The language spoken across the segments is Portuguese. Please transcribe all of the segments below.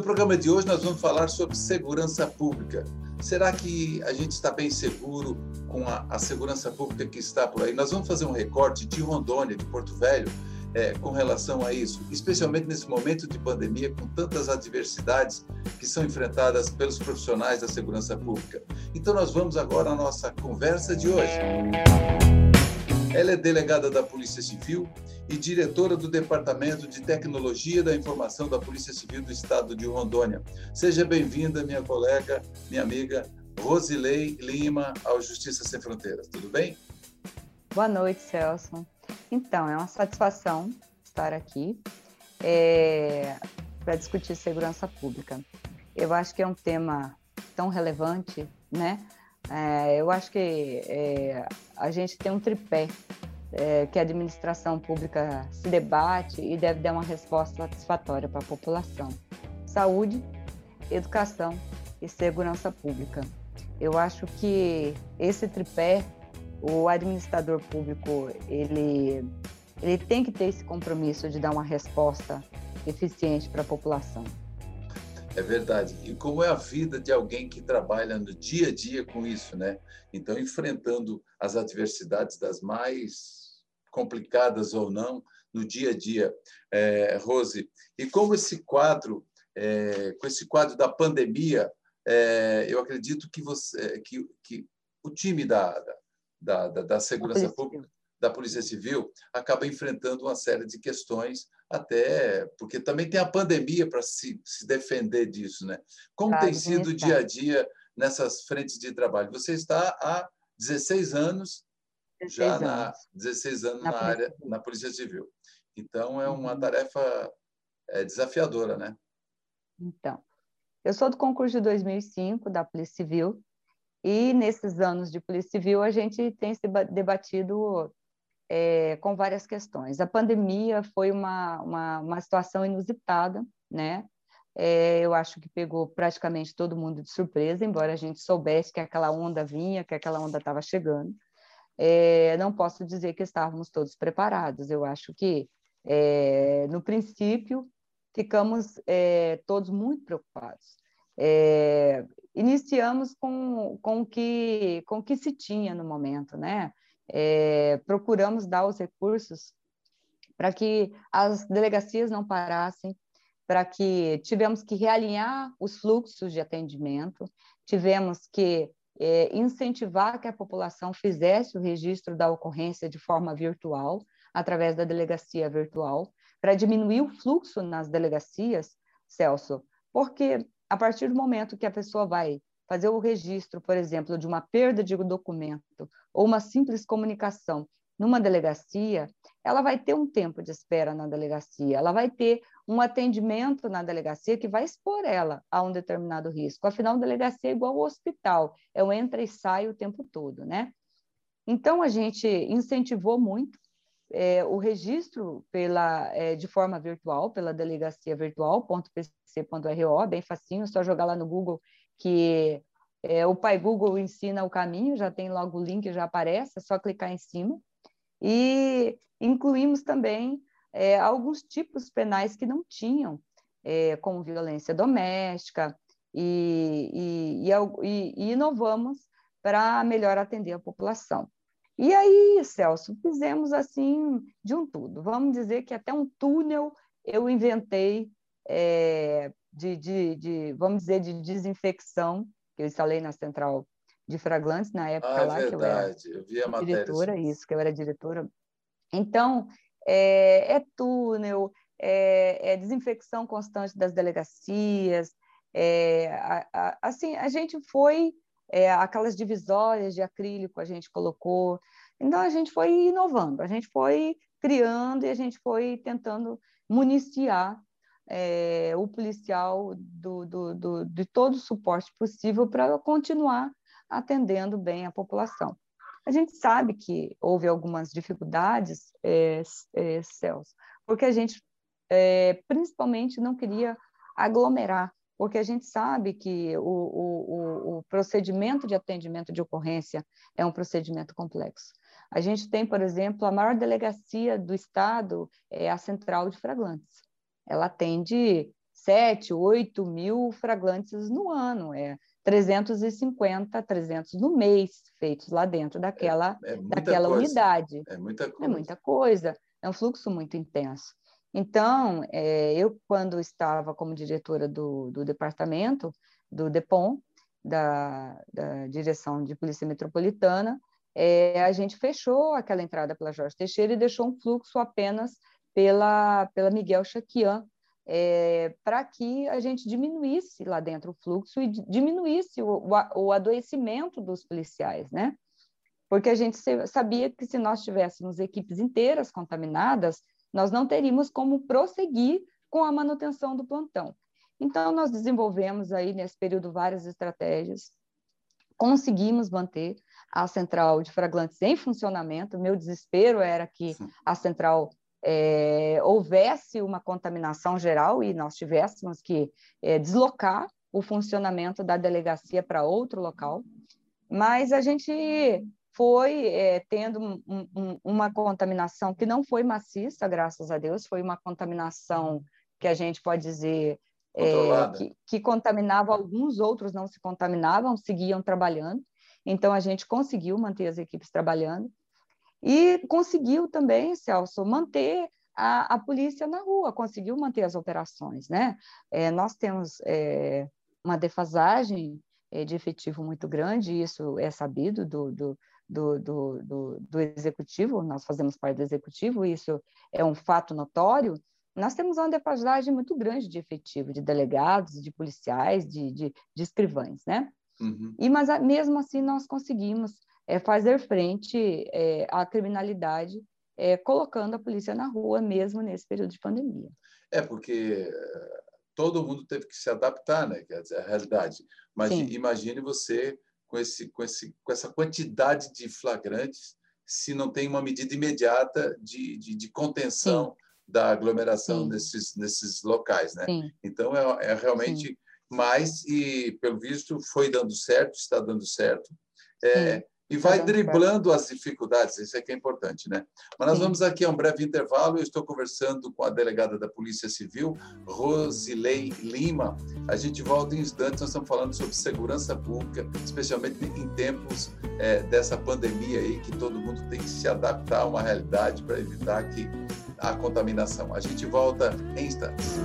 No programa de hoje, nós vamos falar sobre segurança pública. Será que a gente está bem seguro com a, a segurança pública que está por aí? Nós vamos fazer um recorte de Rondônia, de Porto Velho, é, com relação a isso, especialmente nesse momento de pandemia, com tantas adversidades que são enfrentadas pelos profissionais da segurança pública. Então, nós vamos agora à nossa conversa de hoje. Ela é delegada da Polícia Civil e diretora do Departamento de Tecnologia da Informação da Polícia Civil do Estado de Rondônia. Seja bem-vinda, minha colega, minha amiga Rosilei Lima, ao Justiça Sem Fronteiras. Tudo bem? Boa noite, Celso. Então, é uma satisfação estar aqui é, para discutir segurança pública. Eu acho que é um tema tão relevante, né? É, eu acho que é, a gente tem um tripé é, que a administração pública se debate e deve dar uma resposta satisfatória para a população: saúde, educação e segurança pública. Eu acho que esse tripé, o administrador público, ele, ele tem que ter esse compromisso de dar uma resposta eficiente para a população. É verdade. E como é a vida de alguém que trabalha no dia a dia com isso, né? Então, enfrentando as adversidades das mais complicadas ou não no dia a dia, é, Rose. E como esse quadro, é, com esse quadro da pandemia, é, eu acredito que você, que, que o time da, da, da, da segurança pública da Polícia Civil acaba enfrentando uma série de questões, até porque também tem a pandemia para se, se defender disso. Né? Como claro, tem sido o dia a dia nessas frentes de trabalho? Você está há 16 anos 16 já anos. na 16 anos na, na área na Polícia Civil. Então é uma uhum. tarefa é, desafiadora, né? Então, eu sou do concurso de 2005 da Polícia Civil e nesses anos de Polícia Civil a gente tem se debatido é, com várias questões. A pandemia foi uma, uma, uma situação inusitada, né? É, eu acho que pegou praticamente todo mundo de surpresa, embora a gente soubesse que aquela onda vinha, que aquela onda estava chegando. É, não posso dizer que estávamos todos preparados. Eu acho que, é, no princípio, ficamos é, todos muito preocupados. É, iniciamos com, com, que, com o que se tinha no momento, né? é, procuramos dar os recursos para que as delegacias não parassem, para que tivemos que realinhar os fluxos de atendimento, tivemos que é, incentivar que a população fizesse o registro da ocorrência de forma virtual, através da delegacia virtual, para diminuir o fluxo nas delegacias, Celso, porque a partir do momento que a pessoa vai fazer o registro, por exemplo, de uma perda de documento ou uma simples comunicação numa delegacia, ela vai ter um tempo de espera na delegacia, ela vai ter um atendimento na delegacia que vai expor ela a um determinado risco. Afinal, a delegacia é igual ao hospital, é o entra e sai o tempo todo, né? Então, a gente incentivou muito é, o registro pela, é, de forma virtual, pela delegacia virtual.pc.ro, bem facinho, só jogar lá no Google que é, o Pai Google ensina o caminho, já tem logo o link, já aparece, é só clicar em cima. E incluímos também é, alguns tipos penais que não tinham, é, como violência doméstica, e, e, e, e inovamos para melhor atender a população. E aí, Celso, fizemos assim de um tudo. Vamos dizer que até um túnel eu inventei é, de, de, de, vamos dizer, de desinfecção, que eu instalei na central de Fraglantes, na época ah, lá, verdade. que eu era eu vi a diretora, isso, que eu era diretora. Então, é, é túnel, é, é, desinfecção constante das delegacias, é, a, a, assim, a gente foi, é, aquelas divisórias de acrílico a gente colocou, então a gente foi inovando, a gente foi criando e a gente foi tentando municiar é, o policial do, do, do, de todo o suporte possível para continuar atendendo bem a população. A gente sabe que houve algumas dificuldades, é, é, Celso, porque a gente é, principalmente não queria aglomerar, porque a gente sabe que o, o, o, procedimento de atendimento de ocorrência é um procedimento complexo. A gente tem, por exemplo, a maior delegacia do Estado é a Central de Fraglantes ela atende 7, 8 mil flagrantes no ano, é 350, 300 no mês feitos lá dentro daquela, é, é daquela unidade. É muita coisa. É muita coisa, é um fluxo muito intenso. Então, é, eu, quando estava como diretora do, do departamento, do DEPOM, da, da Direção de Polícia Metropolitana, é, a gente fechou aquela entrada pela Jorge Teixeira e deixou um fluxo apenas pela, pela Miguel Chaquian, é, para que a gente diminuísse lá dentro o fluxo e diminuísse o, o, o adoecimento dos policiais, né? Porque a gente sabia que se nós tivéssemos equipes inteiras contaminadas, nós não teríamos como prosseguir com a manutenção do plantão. Então, nós desenvolvemos aí nesse período várias estratégias, conseguimos manter a central de fraglantes em funcionamento. Meu desespero era que a central é, houvesse uma contaminação geral e nós tivéssemos que é, deslocar o funcionamento da delegacia para outro local, mas a gente foi é, tendo um, um, uma contaminação que não foi maciça, graças a Deus, foi uma contaminação que a gente pode dizer é, que, que, contaminava alguns, outros não se contaminavam, seguiam trabalhando. Então, a gente conseguiu manter as equipes trabalhando e conseguiu também, Celso, manter a, a polícia na rua, conseguiu manter as operações. Né? É, nós temos é, uma defasagem é, de efetivo muito grande, isso é sabido do, do, do, do, do, executivo, nós fazemos parte do executivo, isso é um fato notório, nós temos uma defasagem muito grande de efetivo, de delegados, de policiais, de, de, de escrivães, né? Uhum. E, mas mesmo assim nós conseguimos é, fazer frente é, à criminalidade, é, colocando a polícia na rua mesmo nesse período de pandemia. É, porque eh, todo mundo teve que se adaptar, né? Quer dizer, a realidade. Mas Sim. imagine você com, esse, com, esse, com essa quantidade de flagrantes, se não tem uma medida imediata de, de, de contenção Sim. da aglomeração nesses, nesses locais, né? Sim. Então, é, é realmente mais, e pelo visto foi dando certo, está dando certo. É, e vai driblando as dificuldades, isso é que é importante, né? Mas nós Sim. vamos aqui a um breve intervalo, eu estou conversando com a delegada da Polícia Civil, Rosilei Lima. A gente volta em instantes, nós estamos falando sobre segurança pública, especialmente em tempos é, dessa pandemia aí, que todo mundo tem que se adaptar a uma realidade para evitar que a contaminação. A gente volta em instantes.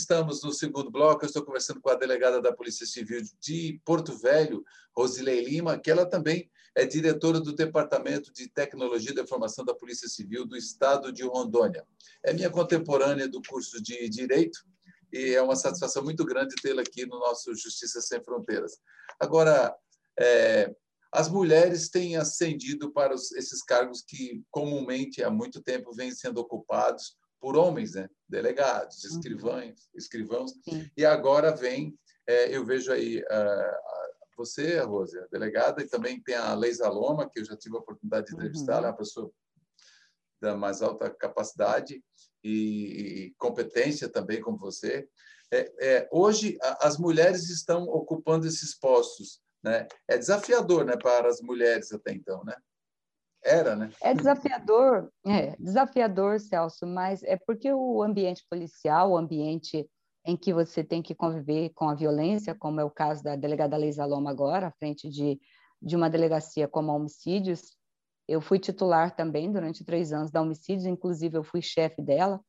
Estamos no segundo bloco. Eu estou conversando com a delegada da Polícia Civil de Porto Velho, Rosilei Lima, que ela também é diretora do Departamento de Tecnologia da Informação da Polícia Civil do Estado de Rondônia. É minha contemporânea do curso de Direito e é uma satisfação muito grande tê-la aqui no nosso Justiça Sem Fronteiras. Agora, é, as mulheres têm ascendido para os, esses cargos que comumente há muito tempo vêm sendo ocupados por homens, né? delegados, uhum. escrivães, escrivãos. Sim. E agora vem, é, eu vejo aí uh, você, Rose, a delegada, e também tem a Leisa Loma, que eu já tive a oportunidade de entrevistar, uhum. é uma pessoa da mais alta capacidade e, e competência também, como você. É, é, hoje, a, as mulheres estão ocupando esses postos. Né? É desafiador né, para as mulheres até então, né? Era, né? É desafiador, é desafiador, Celso, mas é porque o ambiente policial, o ambiente em que você tem que conviver com a violência, como é o caso da delegada Leisa Loma agora, à frente de, de uma delegacia como a homicídios. Eu fui titular também durante três anos da homicídios, inclusive eu fui chefe dela.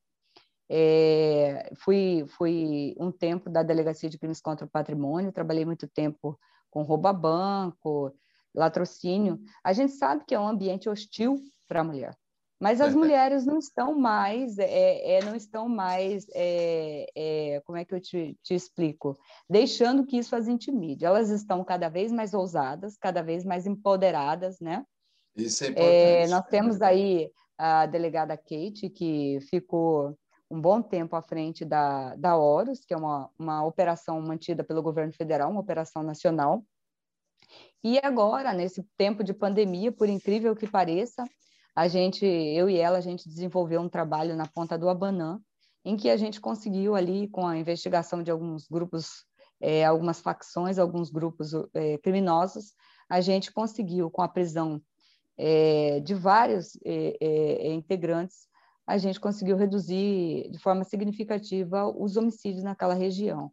É, fui, fui um tempo da delegacia de crimes contra o patrimônio, trabalhei muito tempo com roubo a banco, latrocínio, a gente sabe que é um ambiente hostil para a mulher. Mas as mulheres não estão mais, é, é, não estão mais, é, é, como é que eu te, te, explico? Deixando que isso as intimide. Elas estão cada vez mais ousadas, cada vez mais empoderadas, né? Isso é, é importante. nós temos aí a delegada Kate, que ficou um bom tempo à frente da, da Horus, que é uma, uma operação mantida pelo governo federal, uma operação nacional, e agora, nesse tempo de pandemia, por incrível que pareça, a gente, eu e ela, a gente desenvolveu um trabalho na Ponta do Abanã, em que a gente conseguiu ali, com a investigação de alguns grupos, é, algumas facções, alguns grupos é, criminosos, a gente conseguiu, com a prisão é, de vários integrantes, a gente conseguiu reduzir de forma significativa os homicídios naquela região.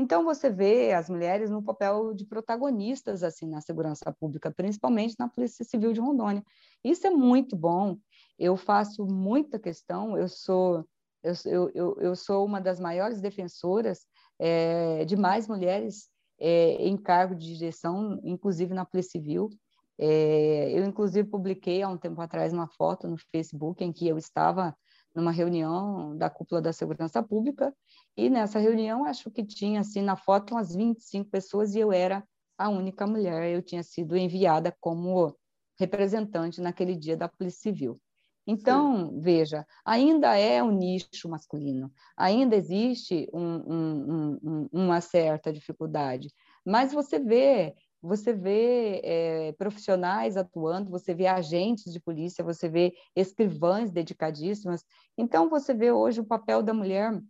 Então você vê as mulheres no papel de protagonistas assim na segurança pública, principalmente na Polícia Civil de Rondônia. Isso é muito bom. Eu faço muita questão. Eu sou eu, eu, eu sou uma das maiores defensoras é, de mais mulheres é, em cargo de direção, inclusive na Polícia Civil. É, eu, inclusive, publiquei há um tempo atrás uma foto no Facebook em que eu estava numa reunião da cúpula da segurança pública, e nessa reunião acho que tinha, assim, na foto umas 25 pessoas e eu era a única mulher, eu tinha sido enviada como representante naquele dia da Polícia Civil. Então, Sim. veja, ainda é um nicho masculino, ainda existe um, um, um, uma certa dificuldade, mas você vê você vê é, profissionais atuando, você vê agentes de polícia, você vê escrivãs dedicadíssimas. Então, você vê hoje o papel da mulher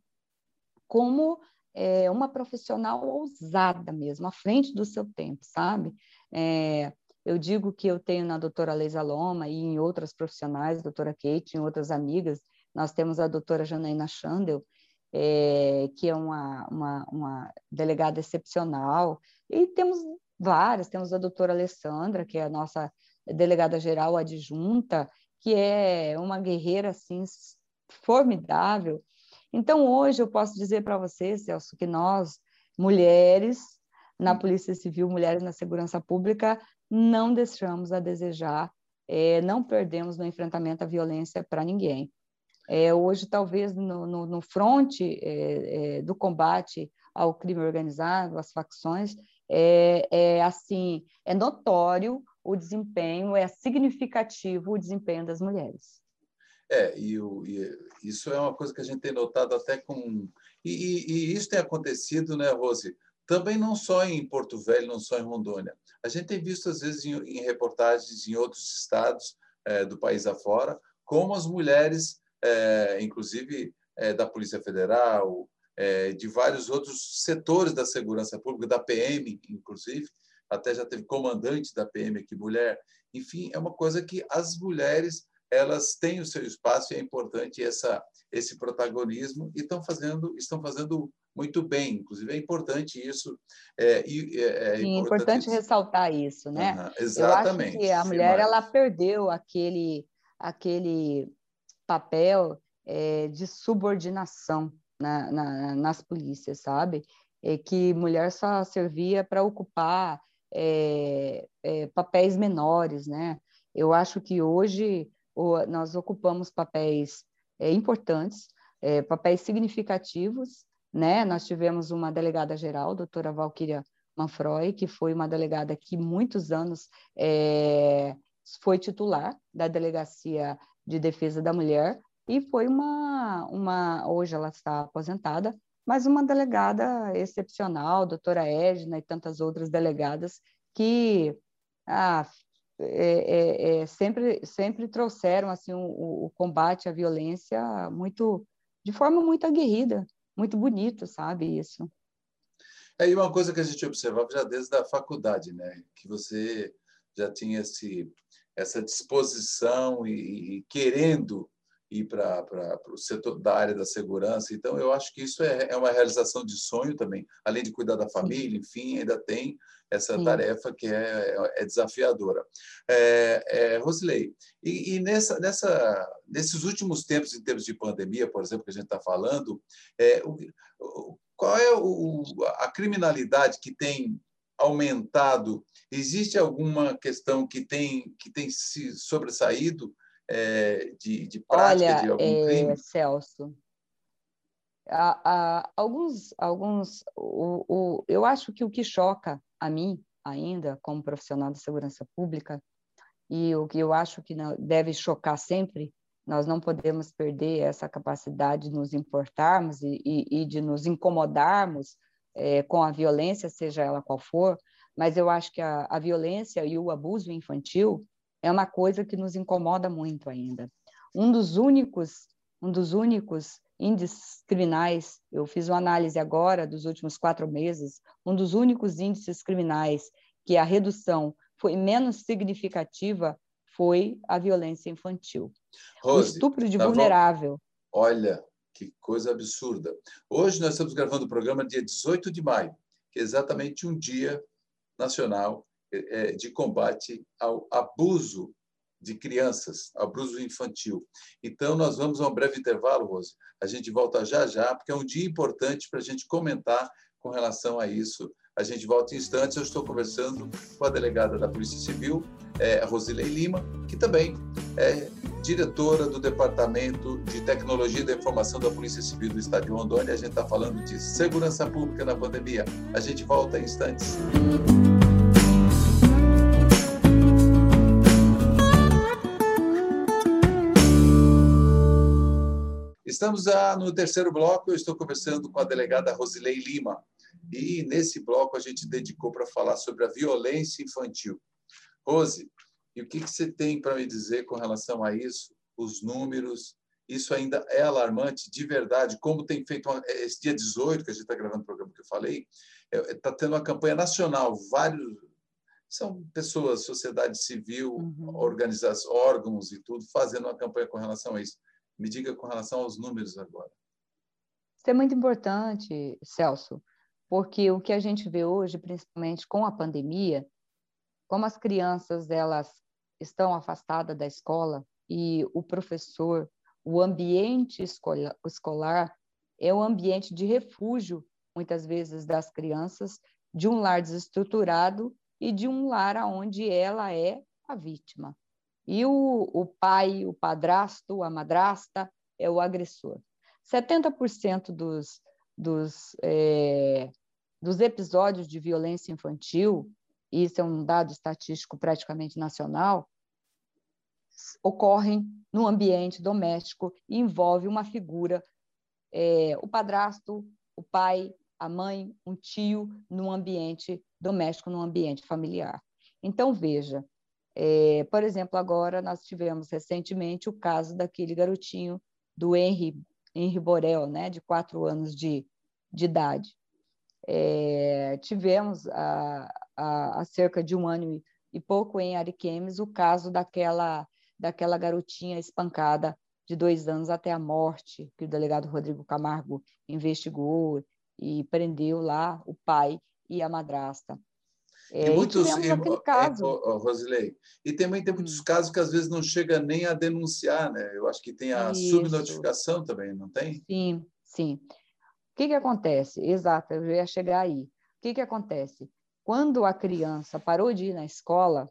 como é, uma profissional ousada mesmo, à frente do seu tempo, sabe? É, eu digo que eu tenho na doutora Leisa Loma e em outras profissionais, doutora Kate, em outras amigas, nós temos a doutora Janaína Chandel, é, que é uma, uma, uma delegada excepcional, e temos várias, temos a doutora Alessandra, que é a nossa delegada geral adjunta, que é uma guerreira assim formidável. Então hoje eu posso dizer para você, Celso, que nós mulheres na Polícia Civil, mulheres na segurança pública, não deixamos a desejar, é, não perdemos no enfrentamento à violência para ninguém. É, hoje, talvez, no, no, no fronte é, é do combate ao crime organizado, às facções, é, é assim, é notório o desempenho, é significativo o desempenho das mulheres. É, e, o, e isso é uma coisa que a gente tem notado até com. E, e, e, isso tem acontecido, né, Rose? Também não só em Porto Velho, não só em Rondônia. A gente tem visto, às vezes, em, em reportagens em outros estados é, do país afora, como as mulheres, é, inclusive é, da Polícia Federal, é, de vários outros setores da segurança pública, da PM, inclusive, até já teve comandante da PM aqui, mulher. Enfim, é uma coisa que as mulheres elas têm o seu espaço e é importante essa, esse protagonismo e estão fazendo, estão fazendo muito bem. Inclusive, é importante isso. É, é, é Sim, importante, importante ressaltar isso, né? Uhum, exatamente. Eu acho que a mulher ela perdeu aquele, aquele papel é, de subordinação na, na, nas polícias, sabe? É que mulher só servia para ocupar é, é, papéis menores, né? Eu acho que hoje o, nós ocupamos papéis é, importantes, é, papéis significativos, né? Nós tivemos uma delegada geral, doutora Valquíria Manfroy, que foi uma delegada que muitos anos é, foi titular da Delegacia de Defesa da Mulher, e foi uma, uma hoje ela está aposentada, mas uma delegada excepcional, doutora Edna e tantas outras delegadas que ah, é, é, é, sempre, sempre trouxeram assim o, o, combate à violência muito de forma muito aguerrida, muito bonito, sabe isso. É, e uma coisa que a gente observava já desde a faculdade, né, que você já tinha esse, essa disposição e, e querendo ir para o setor da área da segurança. Então, eu acho que isso é, é uma realização de sonho também, além de cuidar da família, enfim, ainda tem essa Sim. tarefa que é, é desafiadora. É, é, Rosilei, e, e, nessa, nessa, nesses últimos tempos, em termos de pandemia, por exemplo, que a gente está falando, é, o, qual é o, a criminalidade que tem aumentado? Existe alguma questão que tem, que tem se sobressaído? É, de, de prática Olha, de algum é, crime? Celso, há, há alguns, alguns o, o, eu acho que o que choca a mim ainda como profissional de segurança pública e o que eu acho que deve chocar sempre nós não podemos perder essa capacidade de nos importarmos e, e, e de nos incomodarmos é, com a violência, seja ela qual for, mas eu acho que a, a violência e o abuso infantil é uma coisa que nos incomoda muito ainda. Um dos únicos, um dos únicos índices criminais, eu fiz uma análise agora dos últimos quatro meses, um dos únicos índices criminais que a redução foi menos significativa foi a violência infantil. Rose, o estupro de tá vulnerável. Bom. Olha, que coisa absurda. Hoje nós estamos gravando o programa dia 18 de maio, que é exatamente um dia nacional de combate ao abuso de crianças, abuso infantil. Então, nós vamos a um breve intervalo, Rose. A gente volta já já, porque é um dia importante para a gente comentar com relação a isso. A gente volta em instantes. Eu estou conversando com a delegada da Polícia Civil, é, Rosilei Lima, que também é diretora do Departamento de Tecnologia da Informação da Polícia Civil do Estado de Rondônia. A gente está falando de segurança pública na pandemia. A gente volta em instantes. Estamos no terceiro bloco, eu estou conversando com a delegada Rosilei Lima. E nesse bloco a gente dedicou para falar sobre a violência infantil. Rose, e o que, que você tem para me dizer com relação a isso? Os números, isso ainda é alarmante de verdade, como tem feito uma, esse dia 18, que a gente está gravando o programa que eu falei, está é, tendo uma campanha nacional, vários são pessoas, sociedade civil, uhum. organizações, órgãos e tudo, fazendo uma campanha com relação a isso. Me diga com relação aos números agora. Isso é muito importante, Celso, porque o que a gente vê hoje, principalmente com a pandemia, como as crianças elas estão afastadas da escola e o professor, o ambiente escolar é o ambiente de refúgio, muitas vezes, das crianças, de um lar desestruturado e de um lar onde ela é a vítima. E o, o pai, o padrasto, a madrasta é o agressor. 70% dos, dos, é, dos episódios de violência infantil, e isso é um dado estatístico praticamente nacional, ocorrem no ambiente doméstico e envolve uma figura, é, o padrasto, o pai, a mãe, um tio, num ambiente doméstico, num ambiente familiar. Então, veja, é, por exemplo, agora nós tivemos recentemente o caso daquele garotinho do Henry, Henry Borel, né, de quatro anos de, de idade. É, tivemos há, cerca de um ano e pouco em Ariquemes o caso daquela, daquela garotinha espancada de dois anos até a morte, que o delegado Rodrigo Camargo investigou e prendeu lá o pai e a madrasta. É, e muitos, e, é, caso. É, Rosilei, e também tem muitos hum. casos que às vezes não chega nem a denunciar, né? Eu acho que tem a Isso. subnotificação também, não tem? Sim, sim. O que, que acontece? Exato, eu ia chegar aí. O que, que acontece? Quando a criança parou de ir na escola,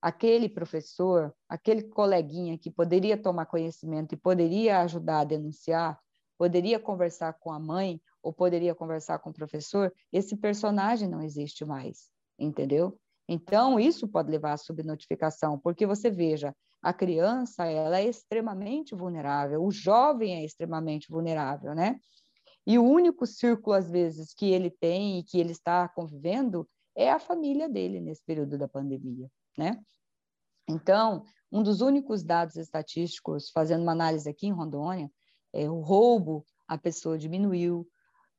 aquele professor, aquele coleguinha que poderia tomar conhecimento e poderia ajudar a denunciar, poderia conversar com a mãe ou poderia conversar com o professor, esse personagem não existe mais entendeu? Então, isso pode levar à subnotificação, porque você veja, a criança ela é extremamente vulnerável, o jovem é extremamente vulnerável, né? E o único círculo, às vezes, que ele tem e que ele está convivendo é a família dele nesse período da pandemia, né? Então, um dos únicos dados estatísticos, fazendo uma análise aqui em Rondônia, é o roubo, a pessoa diminuiu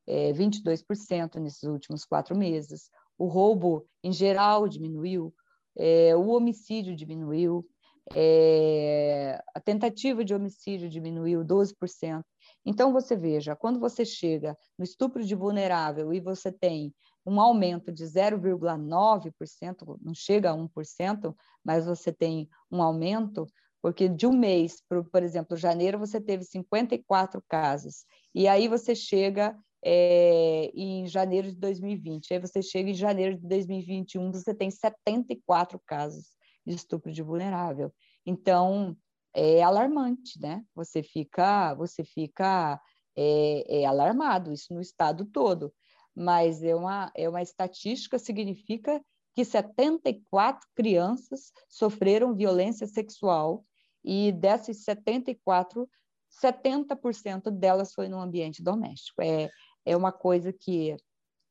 é, 22% nesses últimos quatro meses, o roubo em geral diminuiu, é, o homicídio diminuiu, é, a tentativa de homicídio diminuiu 12%. Então, você veja, quando você chega no estupro de vulnerável e você tem um aumento de 0,9%, não chega a 1%, mas você tem um aumento, porque de um mês, por, por exemplo, janeiro, você teve 54 casos, e aí você chega é, em janeiro de 2020. Aí você chega em janeiro de 2021, você tem 74 casos de estupro de vulnerável. Então, é alarmante, né? Você fica, você fica é, é alarmado, isso no estado todo. Mas é uma, é uma estatística, significa que 74 crianças sofreram violência sexual e dessas 74, 70% delas foi no ambiente doméstico. É, é uma coisa que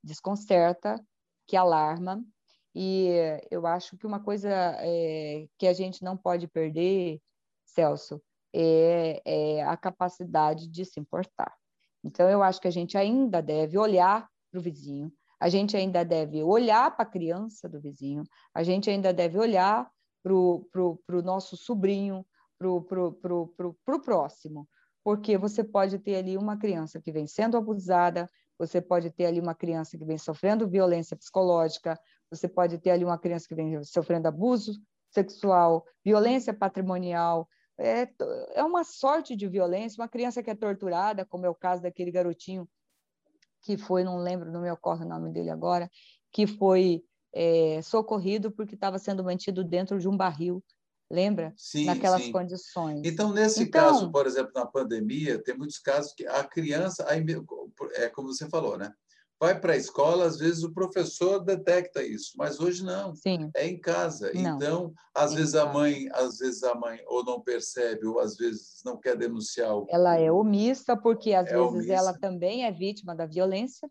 desconcerta, que alarma, e eu acho que uma coisa é, que a gente não pode perder, Celso, é, é, a capacidade de se importar. Então, eu acho que a gente ainda deve olhar para o vizinho, a gente ainda deve olhar para a criança do vizinho, a gente ainda deve olhar para o nosso sobrinho, para o próximo, porque você pode ter ali uma criança que vem sendo abusada, você pode ter ali uma criança que vem sofrendo violência psicológica, você pode ter ali uma criança que vem sofrendo abuso sexual, violência patrimonial, é, é uma sorte de violência, uma criança que é torturada, como é o caso daquele garotinho que foi, não lembro, não me ocorre o nome dele agora, que foi é, socorrido porque estava sendo mantido dentro de um barril lembra? Sim, Naquelas sim. condições. Então, nesse então, caso, por exemplo, na pandemia, tem muitos casos que a criança, é como você falou, né? Vai para a escola, às vezes o professor detecta isso, mas hoje não. Sim. É em casa. Não. Então, às é vezes a mãe, às vezes a mãe ou não percebe ou às vezes não quer denunciar. O... Ela é omissa porque às é vezes omissa. ela também é vítima da violência.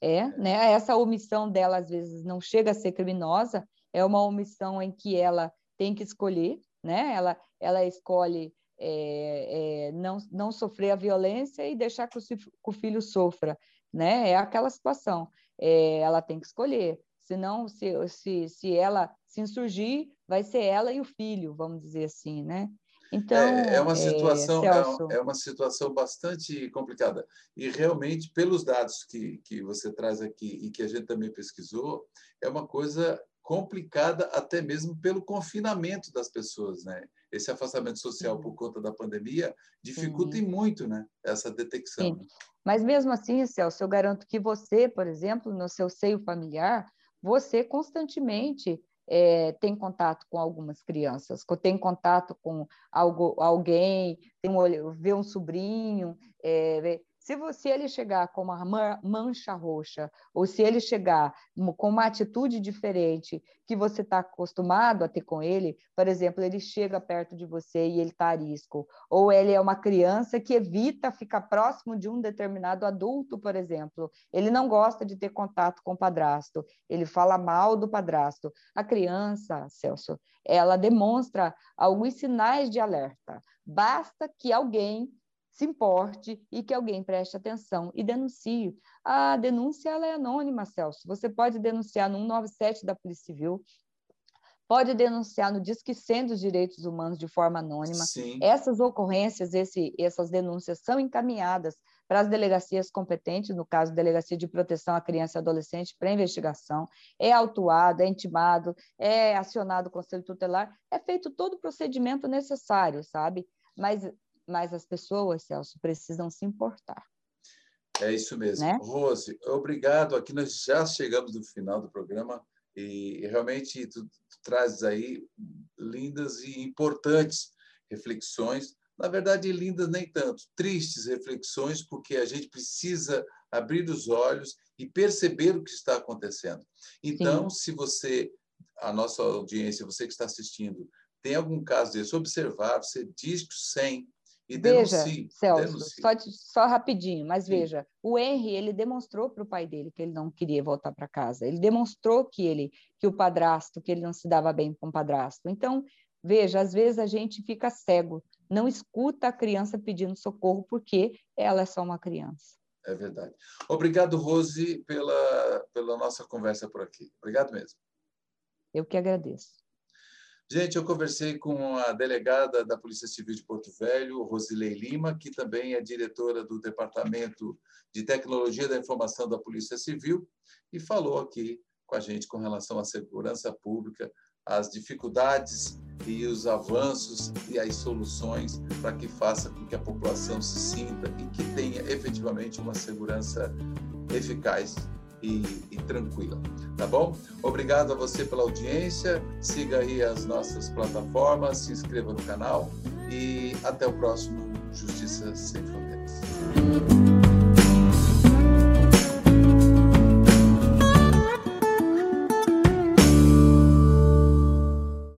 É, é, né? Essa omissão dela às vezes não chega a ser criminosa, é uma omissão em que ela tem que escolher, né? Ela, ela escolhe é, é, não, não sofrer a violência e deixar que o, que o filho sofra, né? É aquela situação. É, ela tem que escolher. Senão, se, se, se ela se insurgir, vai ser ela e o filho, vamos dizer assim, né? Então, é, é uma situação é, é, uma situação bastante complicada e realmente pelos dados que, que você traz aqui e que a gente também pesquisou é uma coisa complicada até mesmo pelo confinamento das pessoas, né? Esse afastamento social Sim. por conta da pandemia dificulta Sim. muito, né? Essa detecção. Sim. Mas mesmo assim, Celso, eu garanto que você, por exemplo, no seu seio familiar, você constantemente é, tem contato com algumas crianças, tem contato com algo, alguém, tem um, vê um sobrinho, é, se você ele chegar com uma mancha roxa, ou se ele chegar com uma atitude diferente que você está acostumado a ter com ele, por exemplo, ele chega perto de você e ele está arisco, ou ele é uma criança que evita ficar próximo de um determinado adulto, por exemplo, ele não gosta de ter contato com o padrasto, ele fala mal do padrasto. A criança, Celso, ela demonstra alguns sinais de alerta. Basta que alguém se importe e que alguém preste atenção e denuncie. A denúncia ela é anônima, Celso. Você pode denunciar no 197 da Polícia Civil, pode denunciar no Disque 100 dos Direitos Humanos de forma anônima. Sim. Essas ocorrências, esse, essas denúncias são encaminhadas para as delegacias competentes, no caso, Delegacia de Proteção à Criança e Adolescente, para investigação, é autuado, é intimado, é acionado o Conselho Tutelar, é feito todo o procedimento necessário, sabe? Mas mas as pessoas, Celso, precisam se importar. É isso mesmo. Né? Rose, obrigado. Aqui nós já chegamos no final do programa e realmente tu, tu trazes aí lindas e importantes reflexões. Na verdade, lindas nem tanto, tristes reflexões, porque a gente precisa abrir os olhos e perceber o que está acontecendo. Então, Sim. se você, a nossa audiência, você que está assistindo, tem algum caso desse, observar, você diz que 100 e veja, Celso, só, só, rapidinho, mas Sim. veja, o Henry ele demonstrou para o pai dele que ele não queria voltar para casa. Ele demonstrou que ele, que o padrasto, que ele não se dava bem com o padrasto. Então, veja, às vezes a gente fica cego, não escuta a criança pedindo socorro porque ela é só uma criança. É verdade. Obrigado, Rose, pela, pela nossa conversa por aqui. Obrigado mesmo. Eu que agradeço. Gente, eu conversei com a delegada da Polícia Civil de Porto Velho, Rosilei Lima, que também é diretora do Departamento de Tecnologia da Informação da Polícia Civil, e falou aqui com a gente com relação à segurança pública, as dificuldades e os avanços e as soluções para que faça com que a população se sinta e que tenha efetivamente uma segurança eficaz e, e, tranquila, tá bom? Obrigado a você pela audiência, siga aí as nossas plataformas, se inscreva no canal e até o próximo Justiça Sem Fronteiras.